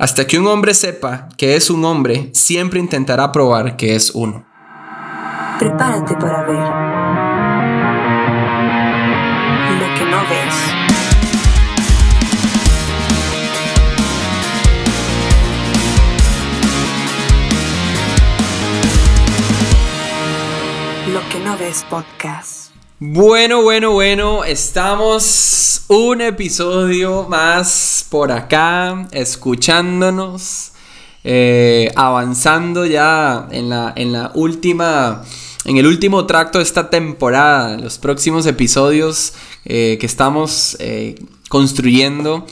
Hasta que un hombre sepa que es un hombre, siempre intentará probar que es uno. Prepárate para ver lo que no ves. Lo que no ves podcast. Bueno, bueno, bueno, estamos un episodio más por acá, escuchándonos, eh, avanzando ya en la, en la última, en el último tracto de esta temporada, los próximos episodios eh, que estamos eh, construyendo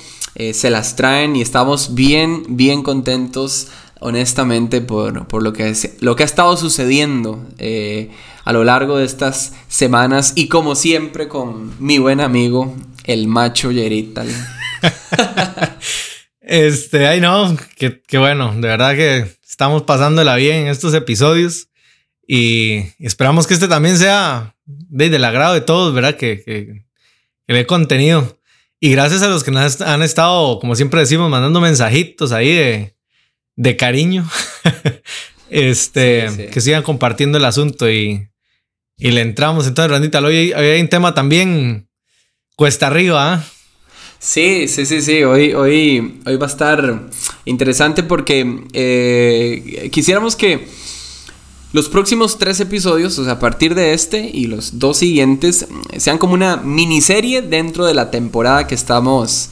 se las traen y estamos bien, bien contentos honestamente por, por lo, que, lo que ha estado sucediendo a lo largo de estas semanas y como siempre con mi buen amigo, el macho Yerital. este, ay no, que, bueno, de verdad que estamos pasándola bien en estos episodios y esperamos que este también sea de, del agrado de todos, ¿verdad? Que, que, que le contenido. Y gracias a los que nos han estado, como siempre decimos, mandando mensajitos ahí de, de cariño. este, que sigan compartiendo el asunto y, y le entramos. Entonces, Randita, hoy, hay un tema también cuesta arriba. ¿ah? Sí, sí, sí, sí. Hoy, hoy, hoy va a estar interesante porque eh, quisiéramos que los próximos tres episodios, o sea, a partir de este y los dos siguientes, sean como una miniserie dentro de la temporada que estamos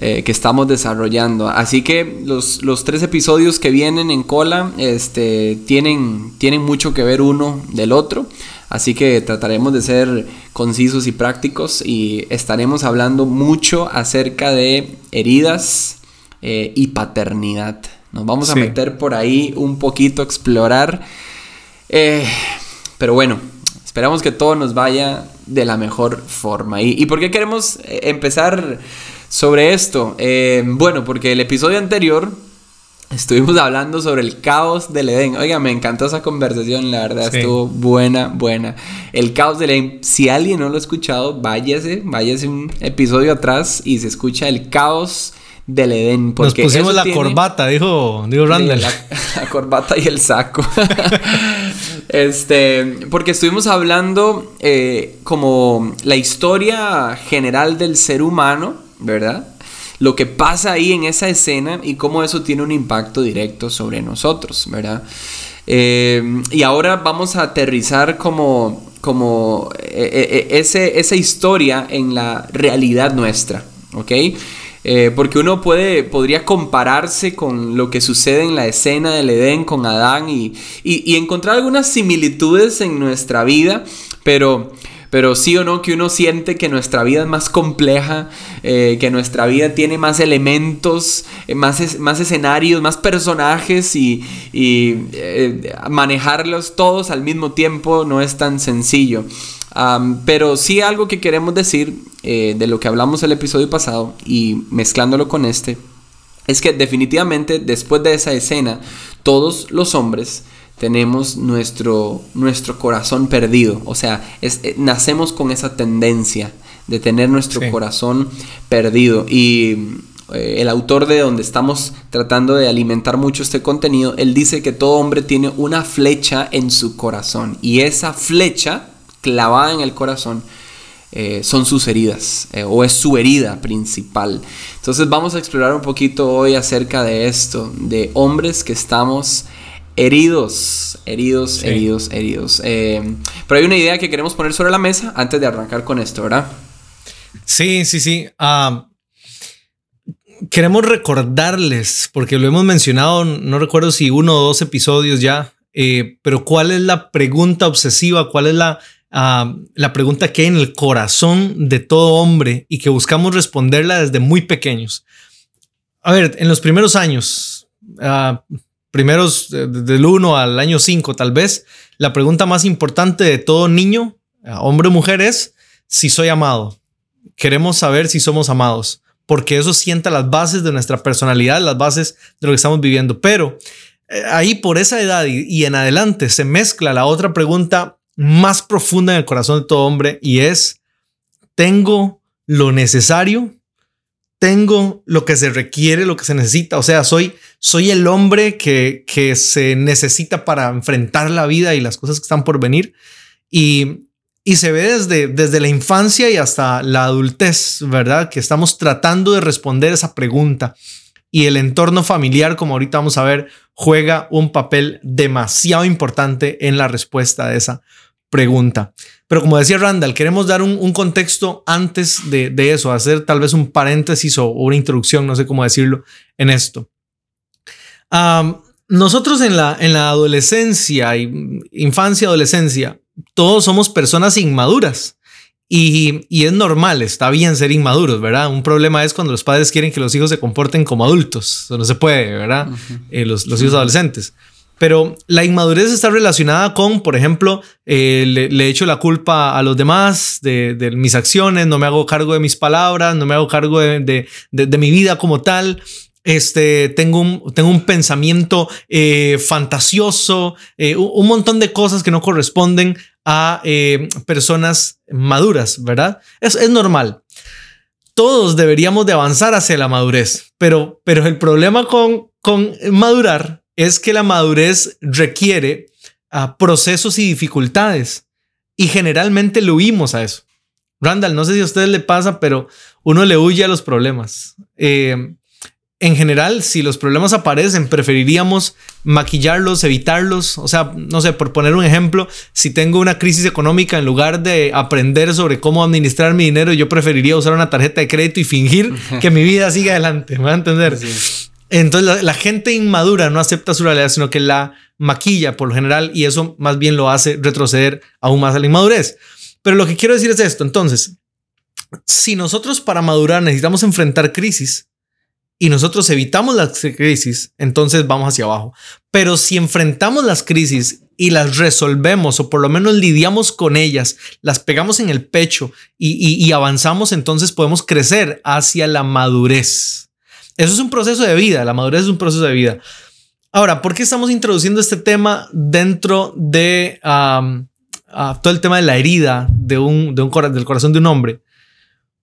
eh, que estamos desarrollando. Así que los, tres episodios que vienen en cola este, tienen, tienen mucho que ver uno del otro. Así que trataremos de ser concisos y prácticos y estaremos hablando mucho acerca de heridas eh, y paternidad. Nos vamos a meter por ahí un poquito a explorar. Eh, pero bueno, esperamos que todo nos vaya de la mejor forma. ¿Y, y por qué queremos empezar sobre esto? Eh, bueno, porque el episodio anterior estuvimos hablando sobre el caos del Edén. Oiga, me encantó esa conversación, la verdad, estuvo buena, buena. El caos del Edén, si alguien no lo ha escuchado, váyase, váyase un episodio atrás y se escucha el caos del Edén. Porque Nos pusimos la corbata, dijo, dijo Randall. La, corbata y el saco. este, porque estuvimos hablando eh, como la historia general del ser humano ¿verdad? Lo que pasa ahí en esa escena y cómo eso tiene un impacto directo sobre nosotros, ¿verdad? Eh, y ahora vamos a aterrizar como, como eh, eh, ese, esa historia en la realidad nuestra, ¿ok? porque uno puede, podría compararse con lo que sucede en la escena del Edén con Adán y, y encontrar algunas similitudes en nuestra vida, pero pero sí o no que uno siente que nuestra vida es más compleja, eh, que nuestra vida tiene más elementos, eh, más, más escenarios, más personajes y, eh, manejarlos todos al mismo tiempo no es tan sencillo. pero sí algo que queremos decir de lo que hablamos el episodio pasado y mezclándolo con este, es que definitivamente después de esa escena, todos los hombres tenemos nuestro, nuestro corazón perdido. O sea, es, eh, nacemos con esa tendencia de tener nuestro corazón perdido. Y eh, el autor de donde estamos tratando de alimentar mucho este contenido, él dice que todo hombre tiene una flecha en su corazón. Y esa flecha clavada en el corazón eh, son sus heridas o es su herida principal. Entonces vamos a explorar un poquito hoy acerca de esto, de hombres que estamos heridos, heridos, heridos, heridos. Eh, pero hay una idea que queremos poner sobre la mesa antes de arrancar con esto, ¿verdad? Sí, sí, sí. Ah, queremos recordarles, porque lo hemos mencionado, no recuerdo si uno o dos episodios ya, eh, pero cuál es la pregunta obsesiva, cuál es la, ah, la pregunta que hay en el corazón de todo hombre y que buscamos responderla desde muy pequeños. A ver, en los primeros años, uh, primeros eh, del 1 al año 5 tal vez, la pregunta más importante de todo niño, hombre o mujer, es si soy amado. Queremos saber si somos amados, porque eso sienta las bases de nuestra personalidad, las bases de lo que estamos viviendo. Pero eh, ahí por esa edad y, en adelante se mezcla la otra pregunta más profunda en el corazón de todo hombre y es, ¿tengo lo necesario tengo lo que se requiere, lo que se necesita. O sea, soy, soy el hombre que, que se necesita para enfrentar la vida y las cosas que están por venir. Y, y se ve desde, desde la infancia y hasta la adultez, ¿verdad? Que estamos tratando de responder esa pregunta. Y el entorno familiar, como ahorita vamos a ver, juega un papel demasiado importante en la respuesta de esa pregunta. Pero como decía Randall, queremos dar un, contexto antes de, eso, hacer tal vez un paréntesis o, una introducción, no sé cómo decirlo, en esto. Nosotros en la, en la adolescencia, infancia, adolescencia, todos somos personas inmaduras. Y, es normal, está bien ser inmaduros, ¿verdad? Un problema es cuando los padres quieren que los hijos se comporten como adultos. Eso no se puede, ¿verdad? Eh, los, los hijos adolescentes. Pero la inmadurez está relacionada con, por ejemplo, eh, le, le, echo la culpa a los demás de, mis acciones, no me hago cargo de mis palabras, no me hago cargo de, mi vida como tal. Este, tengo un, tengo un pensamiento eh, fantasioso, eh, un, montón de cosas que no corresponden a personas maduras, ¿verdad? Es, normal todos deberíamos de avanzar hacia la madurez, pero, pero el problema con, con madurar es que la madurez requiere ah, procesos y dificultades y generalmente le huimos a eso. Randall, no sé si a ustedes le pasa, pero uno le huye a los problemas. Eh, en general, si los problemas aparecen, preferiríamos maquillarlos, evitarlos. O sea, no sé, por poner un ejemplo, si tengo una crisis económica, en lugar de aprender sobre cómo administrar mi dinero, yo preferiría usar una tarjeta de crédito y fingir que mi vida sigue adelante. ¿Me va a entender? Entonces la, gente inmadura no acepta su realidad, sino que la maquilla por lo general y eso más bien lo hace retroceder aún más a la inmadurez. Pero lo que quiero decir es esto, entonces, si nosotros para madurar necesitamos enfrentar crisis y nosotros evitamos las crisis, entonces vamos hacia abajo. Pero si enfrentamos las crisis y las resolvemos o por lo menos lidiamos con ellas, las pegamos en el pecho y avanzamos, entonces podemos crecer hacia la madurez. Eso es un proceso de vida, la madurez es un proceso de vida. Ahora, ¿por qué estamos introduciendo este tema dentro de todo el tema de la herida de un, de un, del corazón de un hombre?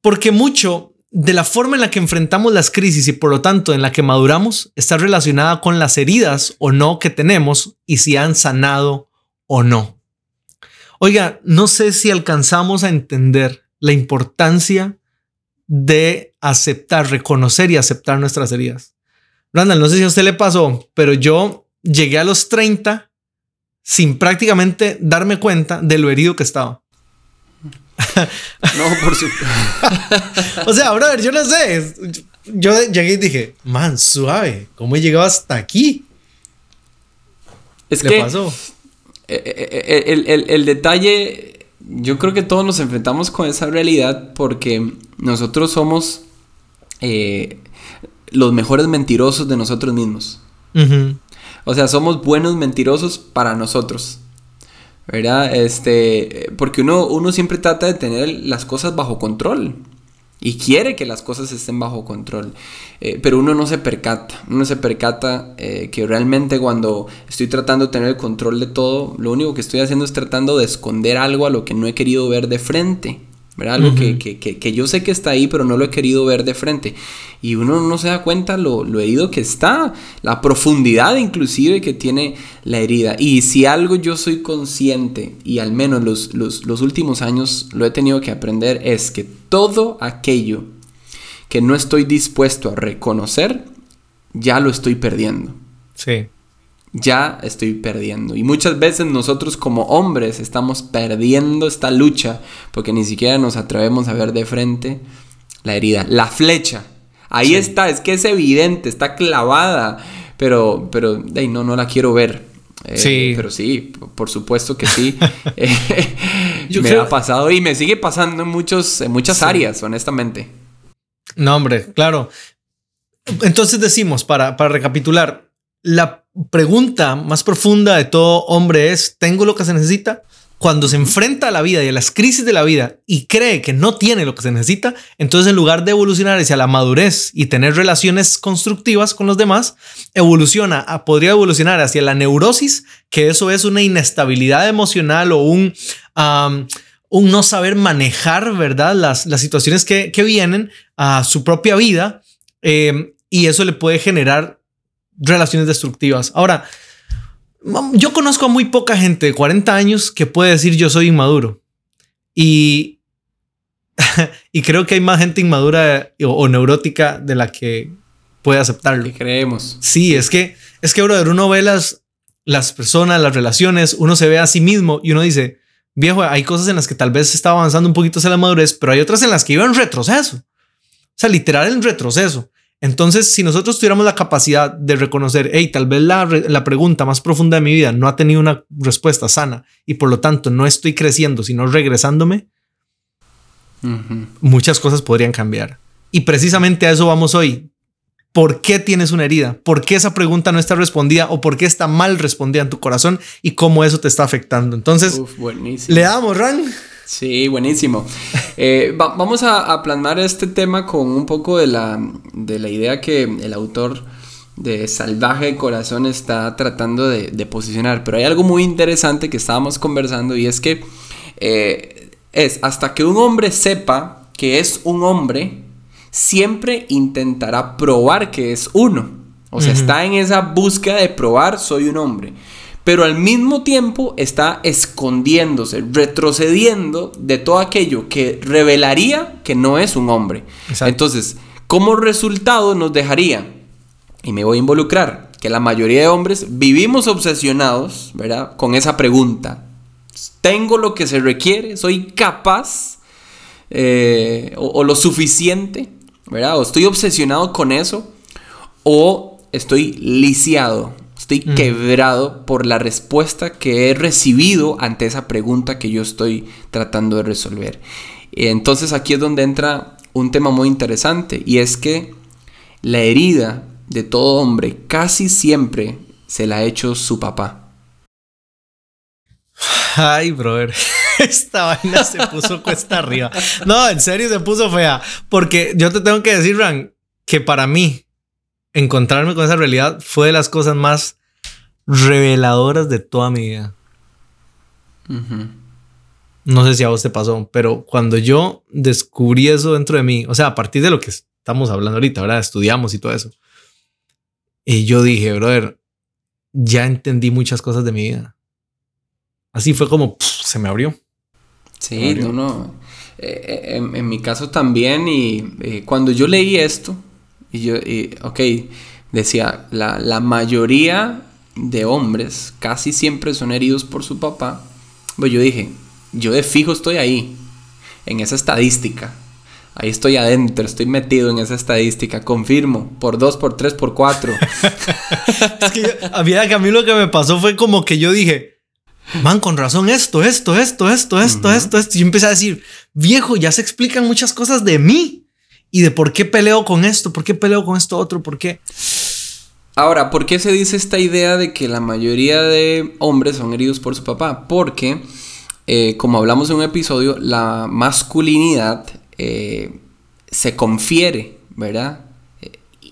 Porque mucho de la forma en la que enfrentamos las crisis y por lo tanto en la que maduramos está relacionada con las heridas o no que tenemos y si han sanado o no. Oiga, no sé si alcanzamos a entender la importancia de aceptar, reconocer y aceptar nuestras heridas. Randall, no sé si a usted le pasó, pero yo llegué a los 30 sin prácticamente darme cuenta de lo herido que estaba. No, por supuesto. o sea, brother, yo no sé. Yo llegué y dije, man, suave, ¿cómo he llegado hasta aquí? Es ¿Le pasó? Eh, eh, eh, el, el, el detalle, yo creo que todos nos enfrentamos con esa realidad porque nosotros somos eh, los mejores mentirosos de nosotros mismos. O sea, somos buenos mentirosos para nosotros. ¿Verdad? Este, porque uno, uno siempre trata de tener las cosas bajo control y quiere que las cosas estén bajo control. Eh, pero uno no se percata, uno se percata eh, que realmente cuando estoy tratando de tener el control de todo, lo único que estoy haciendo es tratando de esconder algo a lo que no he querido ver de frente. Algo que, yo sé que está ahí, pero no lo he querido ver de frente. Y uno no se da cuenta lo, lo herido que está, la profundidad inclusive que tiene la herida. Y si algo yo soy consciente, y al menos los, los últimos años lo he tenido que aprender, es que todo aquello que no estoy dispuesto a reconocer, ya lo estoy perdiendo. Sí ya estoy perdiendo. Y muchas veces nosotros como hombres estamos perdiendo esta lucha porque ni siquiera nos atrevemos a ver de frente la herida, la flecha. Ahí está, es que es evidente, está clavada, pero, pero no, no la quiero ver. Eh, sí. Pero sí, por supuesto que sí. Eh, me ha pasado y me sigue pasando en, muchos, en muchas áreas, honestamente. No, hombre, claro. Entonces decimos, para, para recapitular, la pregunta más profunda de todo hombre es, ¿tengo lo que se necesita? Cuando se enfrenta a la vida y a las crisis de la vida y cree que no tiene lo que se necesita, entonces en lugar de evolucionar hacia la madurez y tener relaciones constructivas con los demás, evoluciona, podría evolucionar hacia la neurosis, que eso es una inestabilidad emocional o un, un no saber manejar, ¿verdad? Las, las situaciones que, que vienen a su propia vida eh, y eso le puede generar relaciones destructivas. Ahora, yo conozco a muy poca gente de 40 años que puede decir yo soy inmaduro. Y, y creo que hay más gente inmadura o, neurótica de la que puede aceptarlo. Y creemos. Sí, es que, es que, brother, uno ve las, las personas, las relaciones, uno se ve a sí mismo y uno dice, viejo, hay cosas en las que tal vez está avanzando un poquito hacia la madurez, pero hay otras en las que iba en retroceso. O sea, literal en retroceso. Entonces, si nosotros tuviéramos la capacidad de reconocer, hey, tal vez la, la, pregunta más profunda de mi vida no ha tenido una respuesta sana y por lo tanto no estoy creciendo, sino regresándome, muchas cosas podrían cambiar. Y precisamente a eso vamos hoy. ¿Por qué tienes una herida? ¿Por qué esa pregunta no está respondida o por qué está mal respondida en tu corazón y cómo eso te está afectando? Entonces, le damos, Ran. Sí, buenísimo. Eh, vamos a, plasmar este tema con un poco de la, de la idea que el autor de Salvaje de Corazón está tratando de, posicionar. Pero hay algo muy interesante que estábamos conversando y es que eh, es hasta que un hombre sepa que es un hombre, siempre intentará probar que es uno. O sea, está en esa búsqueda de probar soy un hombre pero al mismo tiempo está escondiéndose, retrocediendo de todo aquello que revelaría que no es un hombre. Entonces, como resultado nos dejaría, y me voy a involucrar, que la mayoría de hombres vivimos obsesionados, ¿verdad? Con esa pregunta. ¿Tengo lo que se requiere? ¿Soy capaz? Eh, o, o lo suficiente? ¿Verdad? ¿O estoy obsesionado con eso? ¿O estoy lisiado? Estoy quebrado por la respuesta que he recibido ante esa pregunta que yo estoy tratando de resolver. Entonces aquí es donde entra un tema muy interesante y es que la herida de todo hombre casi siempre se la ha hecho su papá. Ay, brother. Esta vaina se puso cuesta arriba. No, en serio se puso fea. Porque yo te tengo que decir, Ran, que para mí encontrarme con esa realidad fue de las cosas más reveladoras de toda mi vida. No sé si a vos te pasó, pero cuando yo descubrí eso dentro de mí, o sea, a partir de lo que estamos hablando ahorita, ¿verdad? Estudiamos y todo eso. Y yo dije, brother, ya entendí muchas cosas de mi vida. Así fue como se me abrió. Sí, no, no. Eh, eh, en, mi caso también, y eh, cuando yo leí esto, y yo, ok, decía, la, la, mayoría de hombres casi siempre son heridos por su papá. Pues yo dije, yo de fijo estoy ahí, en esa estadística. Ahí estoy adentro, estoy metido en esa estadística, confirmo, por dos, por tres, por cuatro. es que a mí lo que me pasó fue como que yo dije, man, con razón esto, esto, esto, esto, esto, esto, esto. Y yo empecé a decir, viejo, ya se explican muchas cosas de mí y de por qué peleo con esto, por qué peleo con esto otro, por qué. Ahora, ¿por qué se dice esta idea de que la mayoría de hombres son heridos por su papá? Porque, eh, como hablamos en un episodio, la masculinidad eh, se confiere, ¿verdad?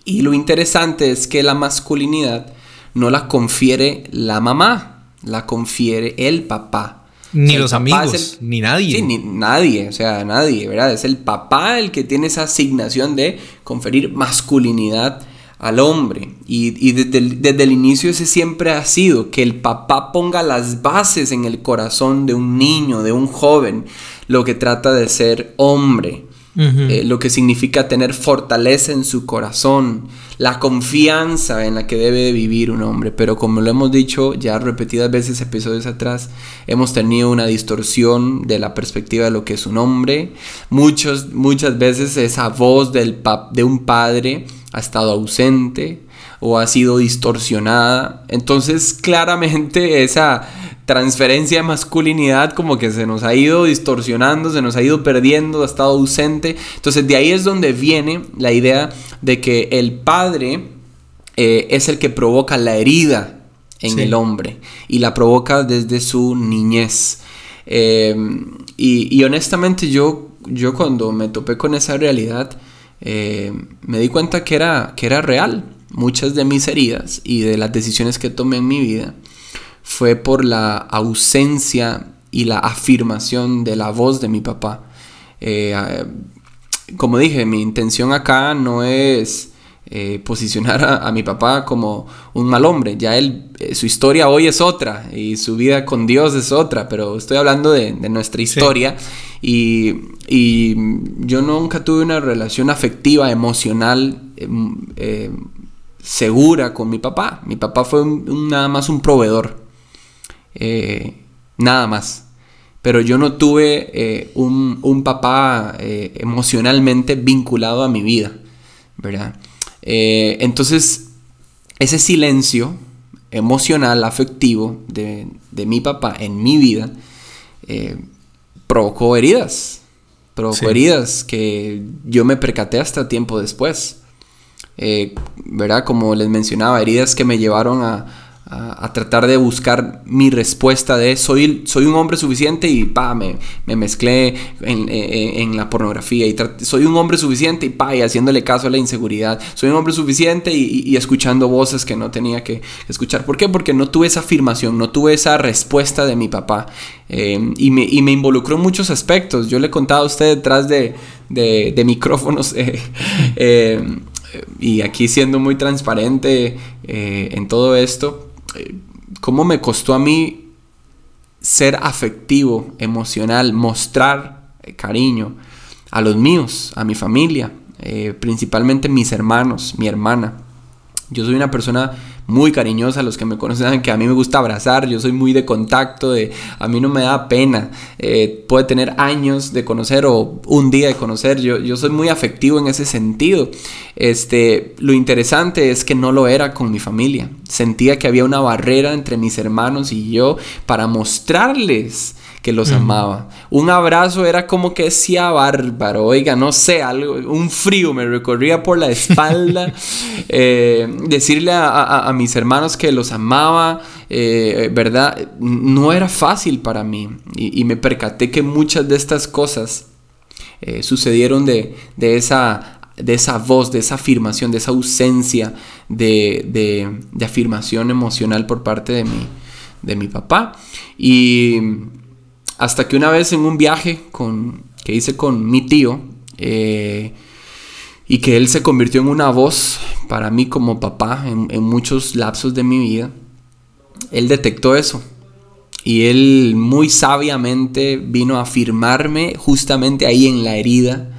Y lo interesante es que la masculinidad no la confiere la mamá, la confiere el papá. Ni los amigos, ni nadie. Sí, ni nadie, o sea, nadie, ¿verdad? Es el papá el que tiene esa asignación de conferir masculinidad al hombre. Y, desde, el, desde, el, inicio ese siempre ha sido que el papá ponga las bases en el corazón de un niño, de un joven, lo que trata de ser hombre. Eh, lo que significa tener fortaleza en su corazón, la confianza en la que debe de vivir un hombre. Pero como lo hemos dicho ya repetidas veces episodios atrás, hemos tenido una distorsión de la perspectiva de lo que es un hombre. Muchos, muchas veces esa voz del de un padre ha estado ausente o ha sido distorsionada. Entonces claramente esa transferencia de masculinidad como que se nos ha ido distorsionando, se nos ha ido perdiendo, ha estado ausente. Entonces de ahí es donde viene la idea de que el padre eh, es el que provoca la herida en el hombre y la provoca desde su niñez. Eh, y, honestamente yo, yo cuando me topé con esa realidad, eh, me di cuenta que era, que era real. Muchas de mis heridas y de las decisiones que tomé en mi vida fue por la ausencia y la afirmación de la voz de mi papá. Eh, como dije, mi intención acá no es eh, posicionar a, mi papá como un mal hombre. Ya él, eh, su historia hoy es otra y su vida con Dios es otra, pero estoy hablando de, nuestra historia y, yo nunca tuve una relación afectiva, emocional, eh, segura con mi papá. Mi papá fue nada más un proveedor, nada más pero yo no tuve un, un, papá emocionalmente vinculado a mi vida, ¿verdad? Eh, entonces, ese silencio emocional, afectivo de, mi papá en mi vida, eh, provocó heridas. Provocó heridas que yo me percaté hasta tiempo después. Eh, ¿Verdad? Como les mencionaba, heridas que me llevaron a, a, tratar de buscar mi respuesta de soy, soy un hombre suficiente y pa, me, me mezclé en, en, la pornografía y soy un hombre suficiente y pa, y haciéndole caso a la inseguridad. Soy un hombre suficiente y, escuchando voces que no tenía que escuchar. ¿Por qué? Porque no tuve esa afirmación, no tuve esa respuesta de mi papá. Eh, y, me, y, me, involucró en muchos aspectos. Yo le contaba a usted detrás de, de, de micrófonos. Eh, eh, y aquí siendo muy transparente en todo esto, cómo me costó a mí ser afectivo, emocional, mostrar eh, cariño a los míos, a mi familia, eh, principalmente mis hermanos, mi hermana. Yo soy una persona muy cariñosa. Los que me conocen que a mí me gusta abrazar, yo soy muy de contacto, de, a mí no me da pena. Eh, puede tener años de conocer o un día de conocer. Yo, yo soy muy afectivo en ese sentido. Este, lo interesante es que no lo era con mi familia. Sentía que había una barrera entre mis hermanos y yo para mostrarles que los amaba. Un abrazo era como que decía bárbaro, oiga, no sé, algo, un frío me recorría por la espalda. Eh, decirle a, mis hermanos que los amaba, eh, ¿verdad? No era fácil para mí. Y, me percaté que muchas de estas cosas eh, sucedieron de, esa de esa voz, de esa afirmación, de esa ausencia de, de, afirmación emocional por parte de mi, de mi papá. Y hasta que una vez en un viaje que hice con mi tío, eh, y que él se convirtió en una voz para mí como papá en, muchos lapsos de mi vida, él detectó eso. Y él muy sabiamente vino a afirmarme justamente ahí en la herida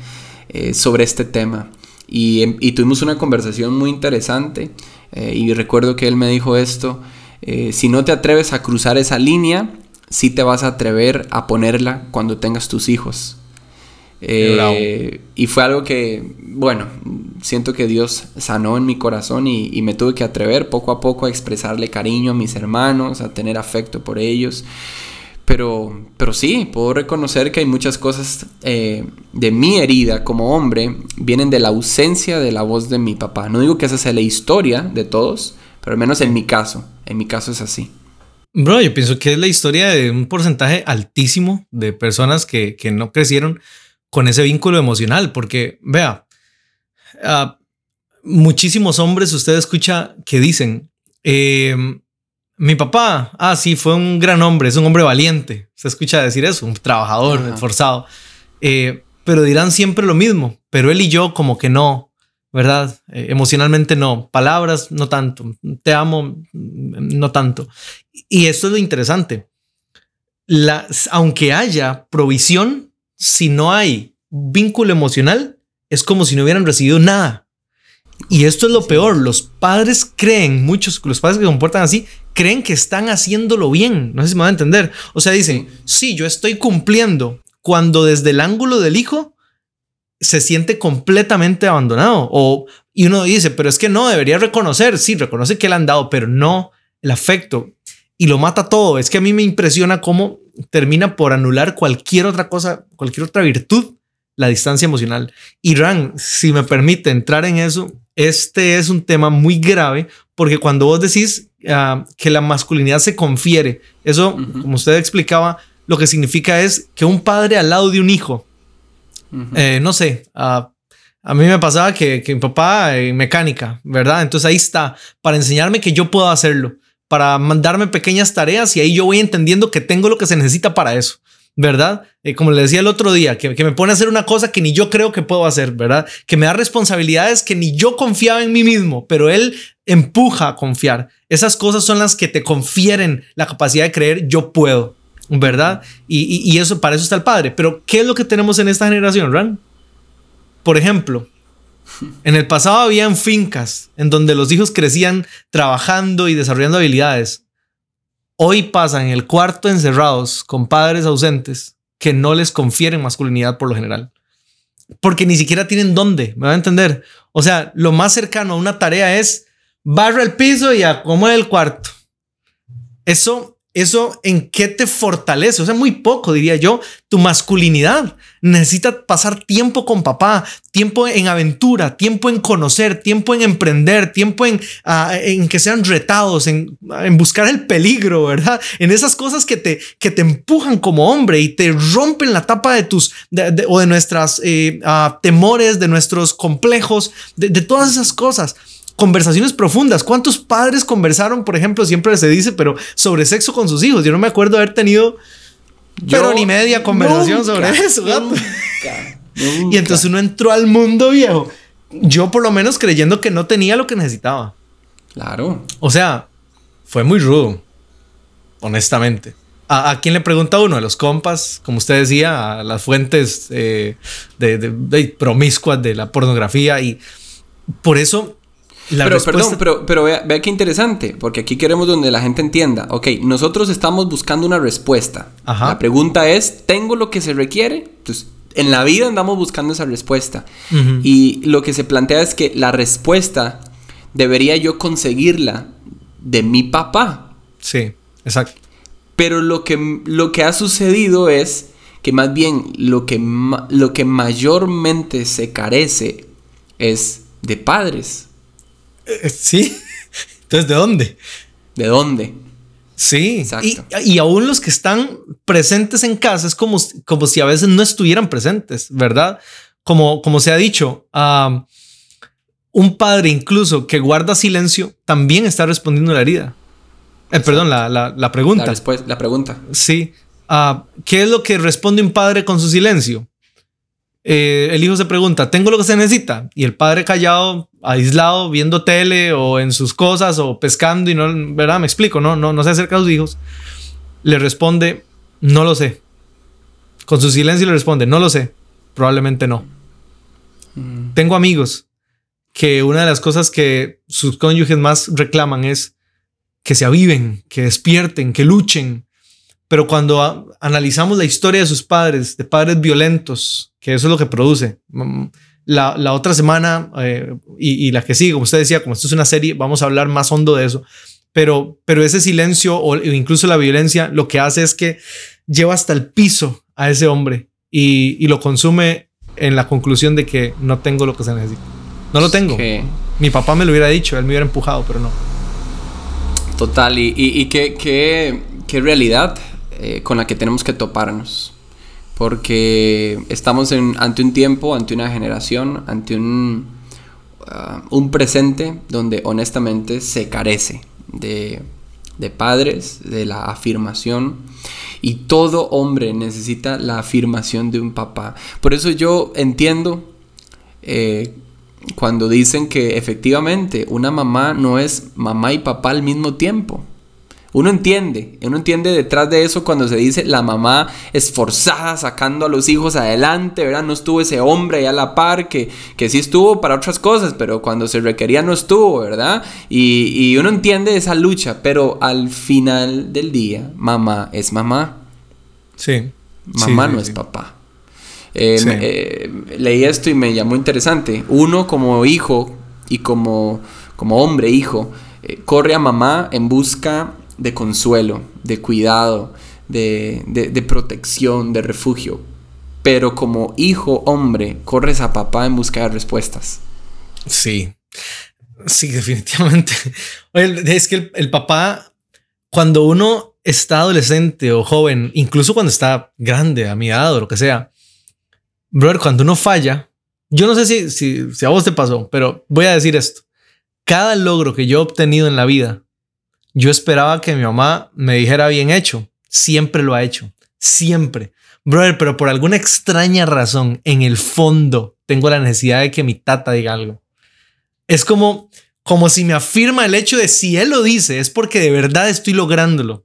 eh, sobre este tema. Y, tuvimos una conversación muy interesante. Eh, y recuerdo que él me dijo esto, si no te atreves a cruzar esa línea, si te vas a atrever a ponerla cuando tengas tus hijos. Eh, y fue algo que, bueno, siento que Dios sanó en mi corazón y, me tuve que atrever poco a poco a expresarle cariño a mis hermanos, a tener afecto por ellos. Pero, pero sí, puedo reconocer que hay muchas cosas eh, de mi herida como hombre vienen de la ausencia de la voz de mi papá. No digo que esa sea la historia de todos, pero al menos en mi caso, en mi caso es así. Bro, yo pienso que es la historia de un porcentaje altísimo de personas que, no crecieron con ese vínculo emocional, porque vea, ah, muchísimos hombres usted escucha que dicen, em, mi papá, ah, sí, fue un gran hombre, es un hombre valiente. Se escucha decir eso, un trabajador, esforzado. Eh, pero dirán siempre lo mismo, pero él y yo como que no, ¿verdad? Eh, emocionalmente no, palabras no tanto, te amo no tanto. Y esto es lo interesante. aunque haya provisión, si no hay vínculo emocional, es como si no hubieran recibido nada. Y esto es lo peor. Los padres creen, muchos, los padres que se comportan así, creen que están haciéndolo bien. No sé si me van a entender. O sea, dicen, sí, yo estoy cumpliendo, cuando desde el ángulo del hijo se siente completamente abandonado. O, y uno dice, pero es que no, debería reconocer, sí, reconoce que le han dado, pero no el afecto. Y lo mata todo. Es que a mí me impresiona cómo termina por anular cualquier otra cosa, cualquier otra virtud, la distancia emocional. Y Ran, si me permite entrar en eso, este es un tema muy grave porque cuando vos decís ah, que la masculinidad se confiere, eso, como usted explicaba, lo que significa es que un padre al lado de un hijo eh, no sé, a mí me pasaba que, mi papá en mecánica, ¿verdad? Entonces ahí está, para enseñarme que yo puedo hacerlo. para mandarme pequeñas tareas y ahí yo voy entendiendo que tengo lo que se necesita para eso. ¿verdad? Eh, como le decía el otro día, que, que, me pone a hacer una cosa que ni yo creo que puedo hacer, ¿verdad? Que me da responsabilidades que ni yo confiaba en mí mismo, pero él empuja a confiar. Esas cosas son las que te confieren la capacidad de creer yo puedo, ¿verdad? Y, y, y eso, para eso está el padre. Pero, ¿qué es lo que tenemos en esta generación, Ran? Por ejemplo, en el pasado habían fincas en donde los hijos crecían trabajando y desarrollando habilidades. Hoy pasan el cuarto encerrados con padres ausentes que no les confieren masculinidad por lo general. Porque ni siquiera tienen dónde, me va a entender. O sea, lo más cercano a una tarea es barra el piso y acomode el cuarto. Eso eso en qué te fortalece, o sea, muy poco diría yo, tu masculinidad. Necesita pasar tiempo con papá, tiempo en aventura, tiempo en conocer, tiempo en emprender, tiempo en, uh, en que sean retados, en, en, buscar el peligro, ¿verdad? En esas cosas que te, que te empujan como hombre y te rompen la tapa de tus o de nuestras uh, temores, de nuestros complejos, de todas esas cosas conversaciones profundas. ¿Cuántos padres conversaron, por ejemplo, siempre se dice, pero sobre sexo con sus hijos? Yo no me acuerdo haber tenido, Yo, pero ni media conversación nunca, sobre eso. Nunca, nunca. Y entonces uno entró al mundo viejo. Yo por lo menos creyendo que no tenía lo que necesitaba. Claro. O sea, fue muy rudo, honestamente. ¿A, ¿A, quién le pregunta uno? A los compas, como usted decía, a las fuentes eh, de, de, de promiscuas de la pornografía. Y por eso la pero respuesta... perdón, pero, pero vea, vea, qué interesante, porque aquí queremos donde la gente entienda. Ok, nosotros estamos buscando una respuesta. Ajá. La pregunta es, ¿tengo lo que se requiere? Entonces, en la vida andamos buscando esa respuesta. Uh -huh. Y lo que se plantea es que la respuesta debería yo conseguirla de mi papá. Sí, exacto. Pero lo que, lo que ha sucedido es que más bien lo que, lo que mayormente se carece es de padres. Sí. Entonces, ¿de dónde? ¿De dónde? Sí. Exacto. Y, y, aún los que están presentes en casa es como, como si a veces no estuvieran presentes, ¿verdad? Como, como se ha dicho, uh, un padre incluso que guarda silencio también está respondiendo a la herida. Eh, perdón, la, la, la, pregunta. La, después, la pregunta. Sí. Uh, ¿Qué es lo que responde un padre con su silencio? Eh, el hijo se pregunta, ¿tengo lo que se necesita? Y el padre callado, aislado, viendo tele o en sus cosas o pescando y no, ¿verdad? Me explico, no, no, no se acerca a sus hijos. Le responde, no lo sé. Con su silencio le responde, no lo sé. Probablemente no. Mm. Tengo amigos que una de las cosas que sus cónyuges más reclaman es que se aviven, que despierten, que luchen, pero cuando analizamos la historia de sus padres, de padres violentos, que eso es lo que produce, mm, la, la otra semana eh, y, y, la que sigue, como usted decía, como esto es una serie, vamos a hablar más hondo de eso. Pero, pero ese silencio o incluso la violencia lo que hace es que lleva hasta el piso a ese hombre y, y lo consume en la conclusión de que no tengo lo que se necesita. No lo tengo. Mi papá me lo hubiera dicho, él me hubiera empujado, pero no. Total, y, y, y qué, qué, qué realidad eh, con la que tenemos que toparnos. Porque estamos ante un tiempo, ante una generación, ante un, uh, un presente donde honestamente se carece de, de padres, de la afirmación. Y todo hombre necesita la afirmación de un papá. Por eso yo entiendo eh, cuando dicen que efectivamente una mamá no es mamá y papá al mismo tiempo. Uno entiende, uno entiende detrás de eso cuando se dice la mamá esforzada sacando a los hijos adelante, ¿verdad? No estuvo ese hombre ahí a la par que, que sí estuvo para otras cosas, pero cuando se requería no estuvo, ¿verdad? Y, y uno entiende esa lucha, pero al final del día, mamá es mamá. Sí. Mamá sí, no sí, es sí. papá. Eh, sí. eh, leí esto y me llamó interesante. Uno como hijo y como, como hombre, hijo, eh, corre a mamá en busca de consuelo, de cuidado, de, de, protección, de refugio. Pero como hijo hombre, corres a papá en busca de respuestas. Sí, sí, definitivamente. Es que el, papá, cuando uno está adolescente o joven, incluso cuando está grande, a mi edad o lo que sea, brother, cuando uno falla, yo no sé si, si a vos te pasó, pero voy a decir esto. Cada logro que yo he obtenido en la vida yo esperaba que mi mamá me dijera bien hecho. Siempre lo ha hecho. Siempre. Brother, pero por alguna extraña razón, en el fondo, tengo la necesidad de que mi tata diga algo. Es como, como si me afirma el hecho de si él lo dice, es porque de verdad estoy lográndolo.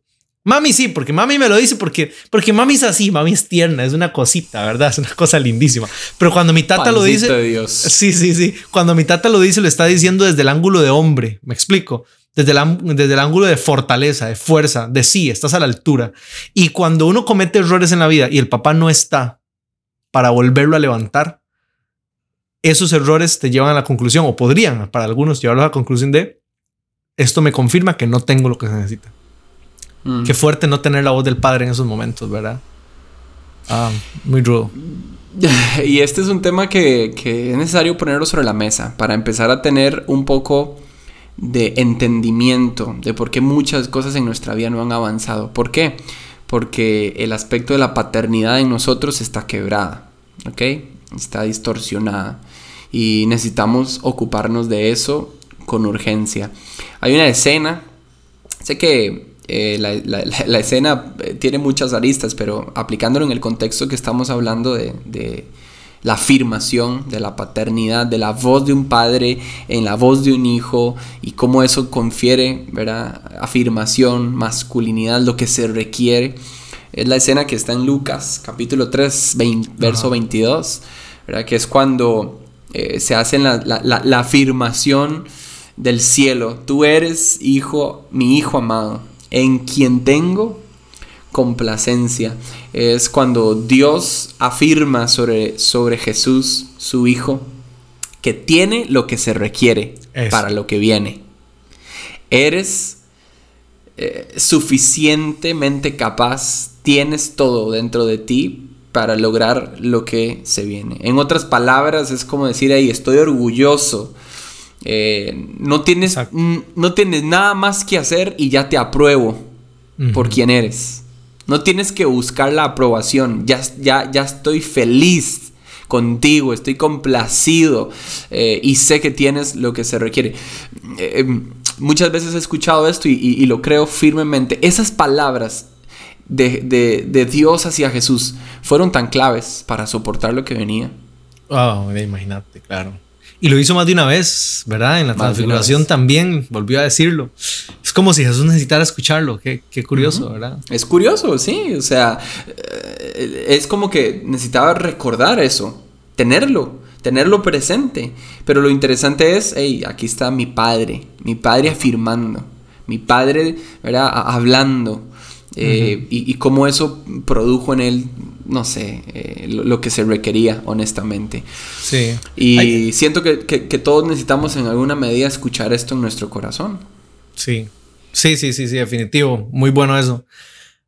Mami sí, porque mami me lo dice porque, porque mami es así, mami es tierna, es una cosita, ¿verdad? Es una cosa lindísima. Pero cuando mi tata lo dice... De Dios. Sí, sí, sí. Cuando mi tata lo dice, lo está diciendo desde el ángulo de hombre, me explico. Desde el, desde el ángulo de fortaleza, de fuerza, de sí, estás a la altura. Y cuando uno comete errores en la vida y el papá no está para volverlo a levantar, esos errores te llevan a la conclusión, o podrían para algunos llevarlos a la conclusión de, esto me confirma que no tengo lo que se necesita. Mm. Qué fuerte no tener la voz del padre en esos momentos, ¿verdad? Ah, muy rudo. Y este es un tema que, que, es necesario ponerlo sobre la mesa para empezar a tener un poco de entendimiento de por qué muchas cosas en nuestra vida no han avanzado. ¿Por qué? Porque el aspecto de la paternidad en nosotros está quebrada, ¿ok? Está distorsionada y necesitamos ocuparnos de eso con urgencia. Hay una escena, sé que eh, la, escena eh, tiene muchas aristas, pero aplicándolo en el contexto que estamos hablando de, la afirmación de la paternidad, de la voz de un padre en la voz de un hijo y cómo eso confiere, ¿verdad? Afirmación, masculinidad, lo que se requiere. Es la escena que está en Lucas, capítulo 3, verso 22, ¿verdad? Que es cuando eh, se hace la, la afirmación del cielo. Tú eres hijo, mi hijo amado en quien tengo complacencia. Es cuando Dios afirma sobre, sobre Jesús, su Hijo, que tiene lo que se requiere para lo que viene. Eres eh, suficientemente capaz, tienes todo dentro de ti para lograr lo que se viene. En otras palabras, es como decir, ahí estoy orgulloso eh, no, tienes, no tienes nada más que hacer y ya te apruebo por quien eres. No tienes que buscar la aprobación. Ya, ya, ya estoy feliz contigo, estoy complacido eh, y sé que tienes lo que se requiere. Eh, muchas veces he escuchado esto y, lo creo firmemente. Esas palabras de, Dios hacia Jesús fueron tan claves para soportar lo que venía. Oh, imagínate, claro. Y lo hizo más de una vez, ¿verdad? En la transfiguración también volvió a decirlo. Es como si Jesús necesitara escucharlo. Qué, curioso, ¿verdad? Es curioso, sí. O sea, eh, es como que necesitaba recordar eso, tenerlo, tenerlo presente. Pero lo interesante es, hey, aquí está mi padre, mi padre afirmando, mi padre, ¿verdad? Hablando. Eh, y, y cómo eso produjo en él no sé, eh, lo, que se requería, honestamente. Sí. Y siento que, todos necesitamos en alguna medida escuchar esto en nuestro corazón. Sí, sí, sí, sí, sí, definitivo. Muy bueno eso.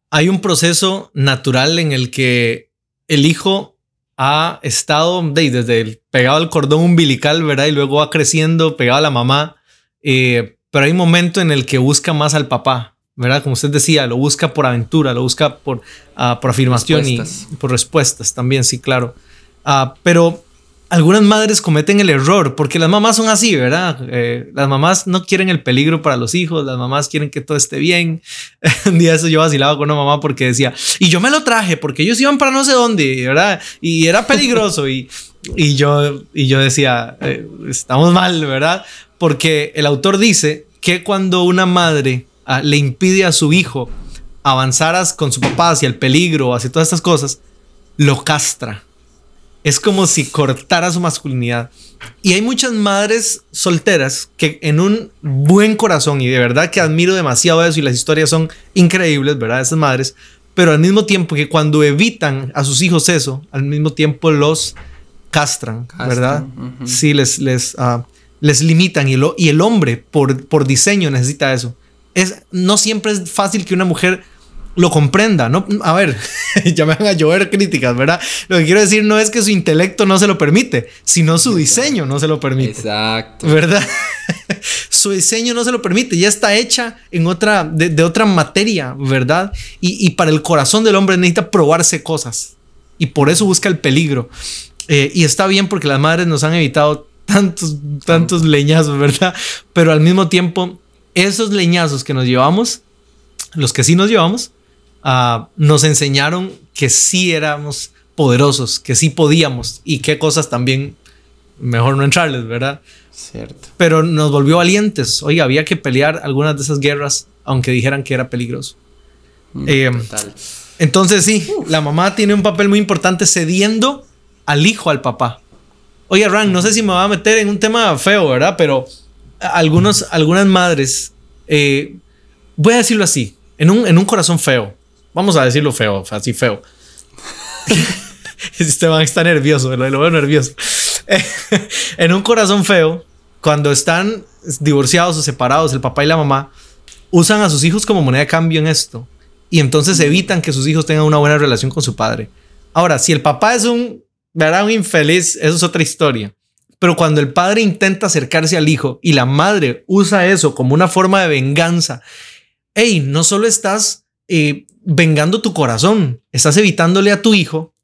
Hay un proceso natural en el que el hijo ha estado desde el pegado al cordón umbilical, ¿verdad? Y luego va creciendo pegado a la mamá. Eh, pero hay un momento en el que busca más al papá. ¿Verdad? Como usted decía, lo busca por aventura, lo busca por, ah, por afirmación y por respuestas también, sí, claro. Ah, pero algunas madres cometen el error porque las mamás son así, ¿verdad? Eh, las mamás no quieren el peligro para los hijos, las mamás quieren que todo esté bien. Un día eso yo vacilaba con una mamá porque decía, y yo me lo traje porque ellos iban para no sé dónde, ¿verdad? Y era peligroso y, y, yo, y yo decía, eh, estamos mal, ¿verdad? Porque el autor dice que cuando una madre le impide a su hijo avanzar con su papá hacia el peligro, hacia todas estas cosas, lo castra. Es como si cortara su masculinidad. Y hay muchas madres solteras que en un buen corazón, y de verdad que admiro demasiado eso, y las historias son increíbles, ¿verdad? Esas madres, pero al mismo tiempo que cuando evitan a sus hijos eso, al mismo tiempo los castran, ¿verdad? Sí, les, les, ah, les limitan y, lo, y el hombre por, por diseño necesita eso es, no siempre es fácil que una mujer lo comprenda, ¿no? A ver, ya me van a llover críticas, ¿verdad? Lo que quiero decir no es que su intelecto no se lo permite, sino su diseño no se lo permite. Exacto. ¿Verdad? su diseño no se lo permite, ya está hecha en otra, de, otra materia, ¿verdad? Y, y, para el corazón del hombre necesita probarse cosas. Y por eso busca el peligro. Eh, y está bien porque las madres nos han evitado tantos, tantos leñazos, ¿verdad? Pero al mismo tiempo esos leñazos que nos llevamos, los que sí nos llevamos, ah, nos enseñaron que sí éramos poderosos, que sí podíamos y qué cosas también mejor no entrarles, ¿verdad? Cierto. Pero nos volvió valientes. Oye, había que pelear algunas de esas guerras, aunque dijeran que era peligroso. Mm, Eh, total. Entonces sí, la mamá tiene un papel muy importante cediendo al hijo al papá. Oye, Ran, no sé si me va a meter en un tema feo, ¿verdad? Pero algunos, algunas madres, eh, voy a decirlo así, en un, en un corazón feo. Vamos a decirlo feo, así feo. Esteban está nervioso, lo, veo nervioso. en un corazón feo, cuando están divorciados o separados, el papá y la mamá, usan a sus hijos como moneda de cambio en esto. Y entonces evitan que sus hijos tengan una buena relación con su padre. Ahora, si el papá es un, ¿verdad? un infeliz, eso es otra historia. Pero cuando el padre intenta acercarse al hijo y la madre usa eso como una forma de venganza, hey, no solo estás eh, vengando tu corazón, estás evitándole a tu hijo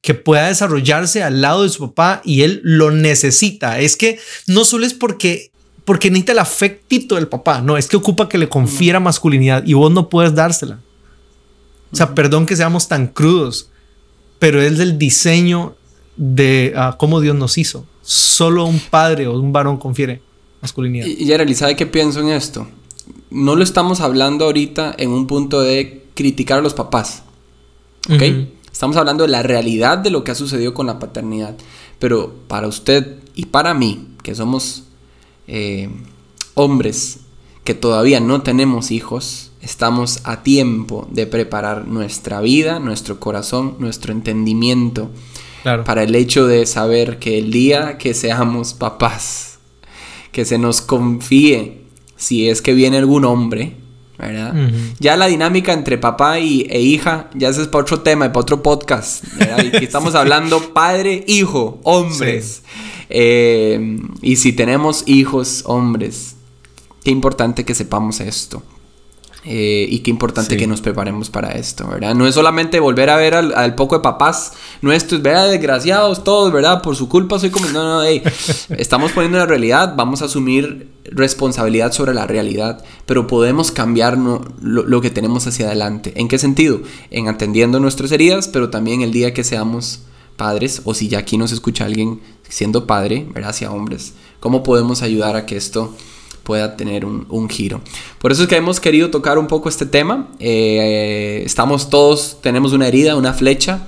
que pueda desarrollarse al lado de su papá y él lo necesita. Es que no solo es porque porque necesita el afectito del papá, no, es que ocupa que le confiera masculinidad y vos no puedes dársela. O sea, perdón que seamos tan crudos, pero es del diseño de uh, cómo Dios nos hizo. Solo un padre o un varón confiere masculinidad. Y, y Gerald, ¿sabe qué pienso en esto? No lo estamos hablando ahorita en un punto de criticar a los papás. ¿Ok? Uh -huh. Estamos hablando de la realidad de lo que ha sucedido con la paternidad. Pero para usted y para mí, que somos eh, hombres que todavía no tenemos hijos, estamos a tiempo de preparar nuestra vida, nuestro corazón, nuestro entendimiento claro. para el hecho de saber que el día que seamos papás, que se nos confíe si es que viene algún hombre, ¿verdad? Uh -huh. Ya la dinámica entre papá y, e hija, ya ese es para otro tema, para otro podcast, ¿verdad? Y estamos hablando padre, hijo, hombres. Sí. Eh, y si tenemos hijos, hombres, qué importante que sepamos esto. Eh, y qué importante sí. que nos preparemos para esto, ¿verdad? No es solamente volver a ver al, al poco de papás nuestros, ¿verdad? Desgraciados todos, ¿verdad? Por su culpa soy como... No, no, hey, estamos poniendo la realidad, vamos a asumir responsabilidad sobre la realidad, pero podemos cambiar no, lo, lo, que tenemos hacia adelante. ¿En qué sentido? En atendiendo nuestras heridas, pero también el día que seamos padres, o si ya aquí nos escucha alguien siendo padre, ¿verdad? Hacia hombres, ¿cómo podemos ayudar a que esto pueda tener un, un, giro. Por eso es que hemos querido tocar un poco este tema. Eh, estamos todos, tenemos una herida, una flecha.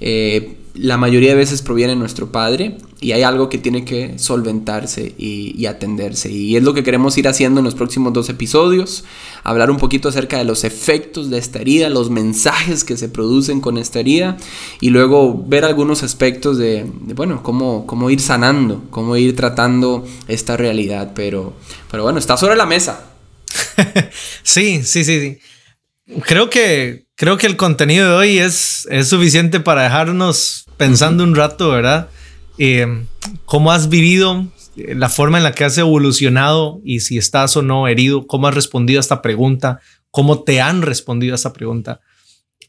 Eh, la mayoría de veces proviene de nuestro padre y hay algo que tiene que solventarse y, atenderse. Y es lo que queremos ir haciendo en los próximos dos episodios. Hablar un poquito acerca de los efectos de esta herida, los mensajes que se producen con esta herida y luego ver algunos aspectos de, bueno, cómo, cómo ir sanando, cómo ir tratando esta realidad. Pero, pero bueno, está sobre la mesa. sí, sí, sí. Creo que, creo que el contenido de hoy es, es suficiente para dejarnos pensando un rato, ¿verdad? Eh, ¿Cómo has vivido la forma en la que has evolucionado y si estás o no herido? ¿Cómo has respondido a esta pregunta? ¿Cómo te han respondido a esta pregunta?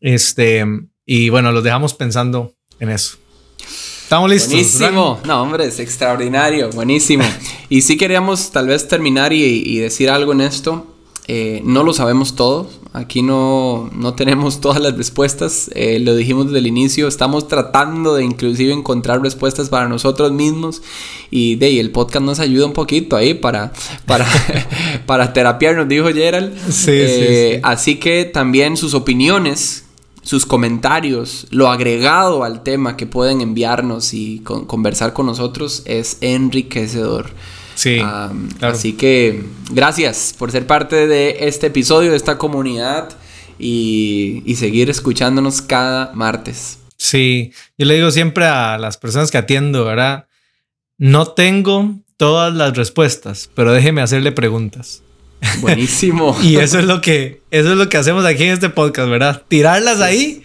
Este, y bueno, los dejamos pensando en eso. Estamos listos. Buenísimo. No, hombre, es extraordinario. Buenísimo. y si queríamos tal vez terminar y, y decir algo en esto. Eh, no lo sabemos todo, aquí no, no tenemos todas las respuestas, eh, lo dijimos desde el inicio, estamos tratando de inclusive encontrar respuestas para nosotros mismos y de ahí el podcast nos ayuda un poquito ahí para, para, para terapiar, nos dijo Gerald. Sí, eh, sí, sí. Así que también sus opiniones, sus comentarios, lo agregado al tema que pueden enviarnos y con, conversar con nosotros es enriquecedor. Sí, um, claro. Así que gracias por ser parte de este episodio, de esta comunidad y, y, seguir escuchándonos cada martes. Sí, yo le digo siempre a las personas que atiendo, ¿verdad? No tengo todas las respuestas, pero déjeme hacerle preguntas. Buenísimo. y eso es lo que eso es lo que hacemos aquí en este podcast, ¿verdad? Tirarlas sí. ahí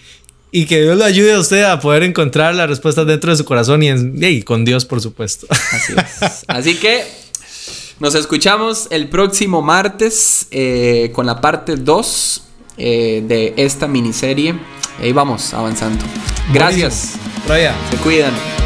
y que Dios lo ayude a usted a poder encontrar las respuestas dentro de su corazón y, en, y con Dios, por supuesto. Así es. Así que nos escuchamos el próximo martes eh, con la parte 2 eh, de esta miniserie. Ahí vamos avanzando. Gracias. Se cuidan.